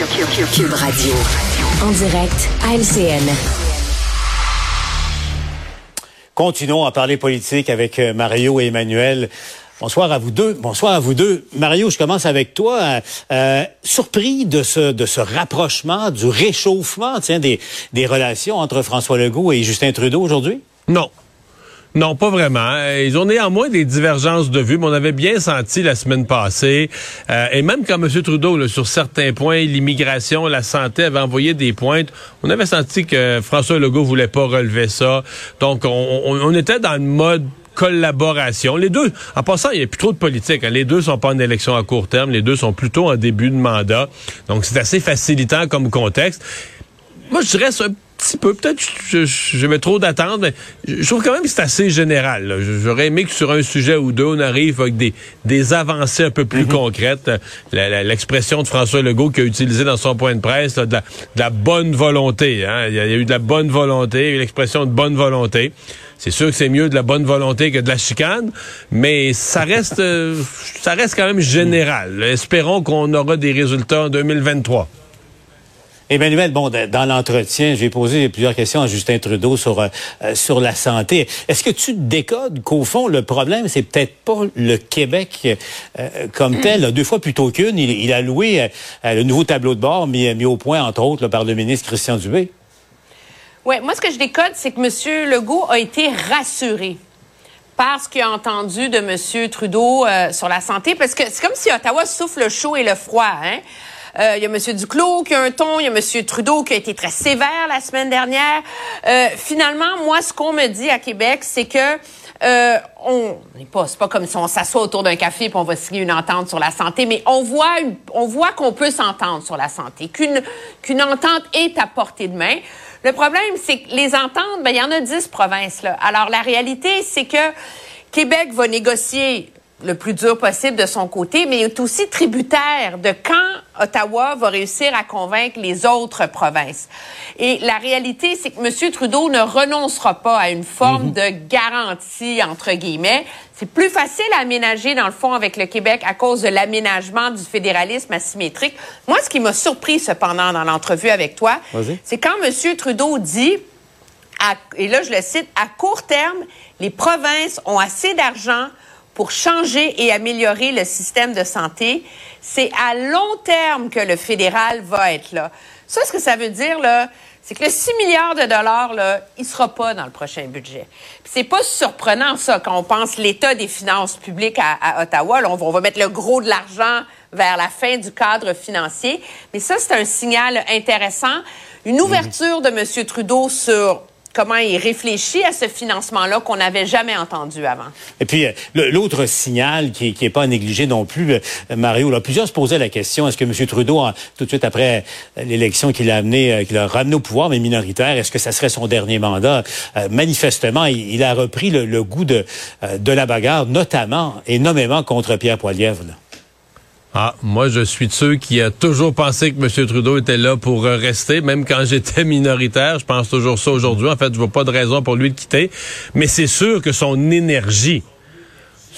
Cube Radio. En direct à LCN. Continuons à parler politique avec euh, Mario et Emmanuel. Bonsoir à vous deux. Bonsoir à vous deux. Mario, je commence avec toi. Euh, surpris de ce de ce rapprochement, du réchauffement, tiens, des des relations entre François Legault et Justin Trudeau aujourd'hui? Non. Non, pas vraiment. Ils ont néanmoins des divergences de vues, mais on avait bien senti la semaine passée, euh, et même quand M. Trudeau, là, sur certains points, l'immigration, la santé, avait envoyé des pointes, on avait senti que François Legault voulait pas relever ça. Donc, on, on, était dans le mode collaboration. Les deux, en passant, il n'y a plus trop de politique. Hein. Les deux sont pas en élection à court terme. Les deux sont plutôt en début de mandat. Donc, c'est assez facilitant comme contexte. Moi, je dirais un petit peu. Peut-être je, je, mets trop d'attentes, mais je trouve quand même que c'est assez général. J'aurais aimé que sur un sujet ou deux, on arrive avec des, des avancées un peu plus mhm. concrètes. L'expression de François Legault qui a utilisé dans son point de presse, de, la, bonne volonté. Hein. Il, y a, eu de la bonne volonté, l'expression de bonne volonté. C'est sûr que c'est mieux de la bonne volonté que de la chicane, mais ça reste, euh, ça reste quand même général. Espérons qu'on aura des résultats en 2023. Emmanuel, bon, dans l'entretien, j'ai posé plusieurs questions à Justin Trudeau sur euh, euh, sur la santé. Est-ce que tu décodes qu'au fond, le problème, c'est peut-être pas le Québec euh, comme tel? Deux fois plutôt qu'une, il, a loué le nouveau tableau de bord mis, mis au point, entre autres, par le ministre Christian Dubé. Oui, moi, ce que je décode, c'est que M. Legault a été rassuré par ce qu'il a entendu de M. Trudeau sur la santé, parce que c'est comme si Ottawa souffle le chaud et le froid. Hein? Euh, il y a M. Duclos qui a un ton, il y a M. Trudeau qui a été très sévère la semaine dernière. Euh, finalement, moi, ce qu'on me dit à Québec, c'est que euh, on n'est pas, c'est pas comme si on s'assoit autour d'un café et on va signer une entente sur la santé, mais on voit, on voit qu'on peut s'entendre sur la santé, qu'une qu'une entente est à portée de main. Le problème, c'est que les ententes, ben il y en a dix provinces là. Alors la réalité, c'est que Québec va négocier le plus dur possible de son côté, mais il est aussi tributaire de quand Ottawa va réussir à convaincre les autres provinces. Et la réalité, c'est que M. Trudeau ne renoncera pas à une forme mhm. de garantie, entre guillemets. C'est plus facile à aménager, dans le fond, avec le Québec à cause de l'aménagement du fédéralisme asymétrique. Moi, ce qui m'a surpris, cependant, dans l'entrevue avec toi, c'est quand M. Trudeau dit, et là, je le cite, à court terme, les provinces ont assez d'argent pour changer et améliorer le système de santé. C'est à long terme que le fédéral va être là. Ça, ce que ça veut dire, là, c'est que le 6 milliards de dollars, là, il sera pas dans le prochain budget. C'est pas surprenant, ça, quand on pense l'état des finances publiques à, Ottawa. Là, on, va, mettre le gros de l'argent vers la fin du cadre financier. Mais ça, c'est un signal intéressant. Une ouverture de M. Trudeau sur comment il réfléchit à ce financement-là qu'on n'avait jamais entendu avant. Et puis, euh, l'autre signal qui n'est pas négligé non plus, euh, Mario, là, plusieurs se posaient la question, est-ce que M. Trudeau, tout de suite après euh, l'élection qu'il a amené, qu'il a ramené au pouvoir, mais minoritaire, est-ce que ça serait son dernier mandat? manifestement, il, a repris le, goût de, la bagarre, notamment et nommément contre Pierre Poilievre. Ah, moi, je suis de ceux qui a toujours pensé que M. Trudeau était là pour euh, rester, même quand j'étais minoritaire. Je pense toujours ça aujourd'hui. En fait, je vois pas de raison pour lui de quitter. Mais c'est sûr que son énergie,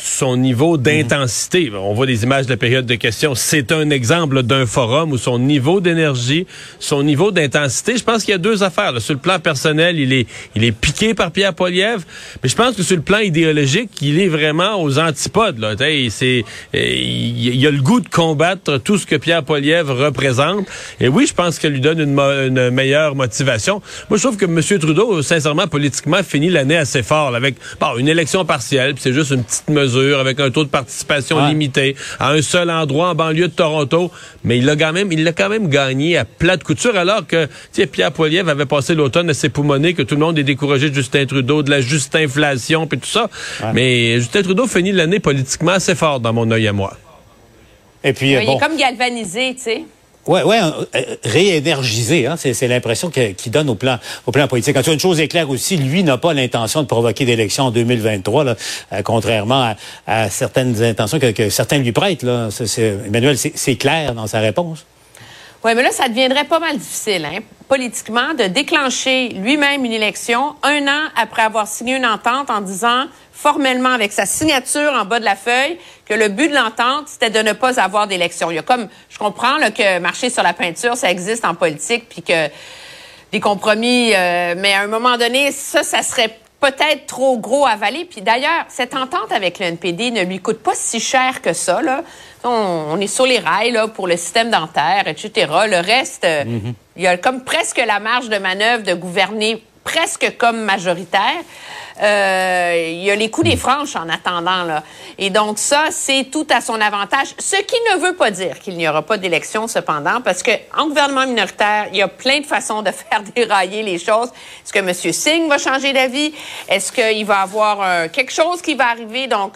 son niveau d'intensité. On voit des images de la période de questions. C'est un exemple d'un forum où son niveau d'énergie, son niveau d'intensité, je pense qu'il y a deux affaires. Sur le plan personnel, il est, il est piqué par Pierre Poilievre, mais je pense que sur le plan idéologique, il est vraiment aux antipodes. Là. C'est, il, a le goût de combattre tout ce que Pierre Poilievre représente. Et oui, je pense qu'elle lui donne une, une, meilleure motivation. Moi, je trouve que M. Trudeau, sincèrement, politiquement, finit l'année assez fort avec bon, une élection partielle. C'est juste une petite mesure avec un taux de participation limité, à un seul endroit en banlieue de Toronto, mais il l'a quand même, il l'a quand même gagné à plat de couture, alors que Pierre Poilievre avait passé l'automne à s'époumoner que tout le monde est découragé de Justin Trudeau, de la juste inflation, puis tout ça. Mais Justin Trudeau finit l'année politiquement assez fort dans mon œil à moi. Et puis, il est comme galvanisé, tu sais. Oui, ouais, euh, réénergisé, hein, c'est l'impression qu'il donne au plan, au plan politique. En tout une chose est claire aussi, lui n'a pas l'intention de provoquer d'élections en 2023, là, euh, contrairement à, certaines intentions que, certains lui prêtent. Emmanuel, c'est clair dans sa réponse. Oui, mais là, ça deviendrait pas mal difficile, hein, politiquement, de déclencher lui-même une élection un an après avoir signé une entente en disant formellement avec sa signature en bas de la feuille que le but de l'entente, c'était de ne pas avoir d'élection. Il y a comme, je comprends que marcher sur la peinture, ça existe en politique, puis que des compromis, euh, mais à un moment donné, ça, ça serait peut-être trop gros à avaler. Puis d'ailleurs, cette entente avec le NPD ne lui coûte pas si cher que ça. Là. On, est sur les rails là, pour le système dentaire, etc. Le reste, euh, mm-hmm. il y a comme presque la marge de manœuvre de gouverner presque comme majoritaire. Euh, il y a les coups des franches en attendant. Là. Et donc ça, c'est tout à son avantage. Ce qui ne veut pas dire qu'il n'y aura pas d'élection cependant, parce que en gouvernement minoritaire, il y a plein de façons de faire dérailler les choses. Est-ce que M. Singh va changer d'avis? Est-ce qu'il va avoir quelque chose qui va arriver? Donc,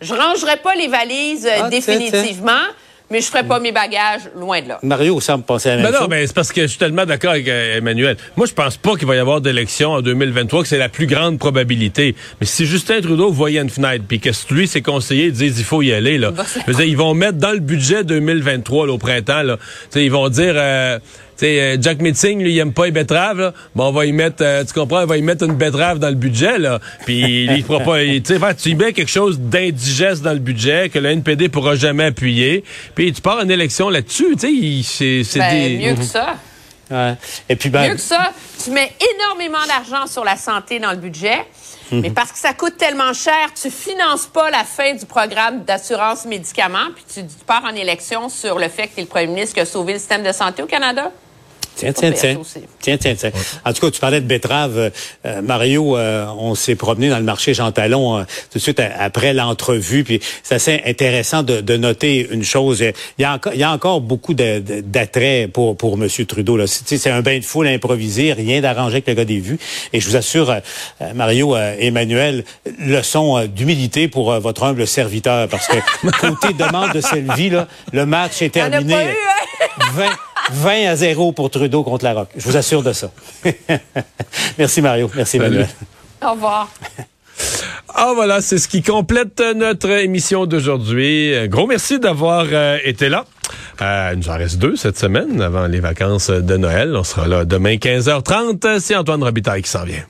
je rangerai pas les valises euh, ah, définitivement mais je ferai pas mes bagages loin de là. Mario semble penser à la même ben Non, mais c'est parce que je suis tellement d'accord avec euh, Emmanuel. Moi, je pense pas qu'il va y avoir d'élection en 2023, que c'est la plus grande probabilité. Mais si Justin Trudeau voyait une fenêtre, puis que lui, ses conseillers disent il faut y aller, là, ils vont mettre dans le budget 2023 au printemps, là, ils vont dire... Euh, euh, Jack Meeting, lui, il aime pas les betteraves. Bon, on va y mettre, euh, tu comprends, on va y mettre une betterave dans le budget, là. Puis il fera pas, tu sais, tu y mets quelque chose d'indigeste dans le budget que le NPD pourra jamais appuyer. Puis tu pars en élection là-dessus, tu sais, c'est ben, mieux que ça. Ouais. Et puis ben... Mieux que ça, tu mets énormément d'argent sur la santé dans le budget. Mais mhm. parce que ça coûte tellement cher, tu finances pas la fin du programme d'assurance médicaments, puis tu pars en élection sur le fait que tu es le premier ministre qui a sauvé le système de santé au Canada. Tiens, tiens, tiens. Tiens, tiens, tiens. En tout cas, tu parlais de betterave. Euh, euh, Mario, euh, on s'est promené dans le marché Jean Talon tout de suite après l'entrevue. Puis c'est assez intéressant de, de, noter une chose. Il y a encore, il y a encore beaucoup d'attrait pour, pour M. Trudeau. C'est un bain de foule improvisé, rien d'arrangé avec le gars des vues. Et je vous assure, Mario, Emmanuel, leçon d'humilité pour votre humble serviteur. Parce que côté demande de Sylvie, là, le match est terminé. 20, 20 à 0 pour Trudeau contre la Roque. Je vous assure de ça. Merci Mario. Merci Emmanuel. Au revoir. Ah voilà, c'est ce qui complète notre émission d'aujourd'hui. Gros merci d'avoir euh, été là. Euh, il nous en reste deux cette semaine avant les vacances de Noël. On sera là demain 15h30. C'est Antoine Robitaille qui s'en vient.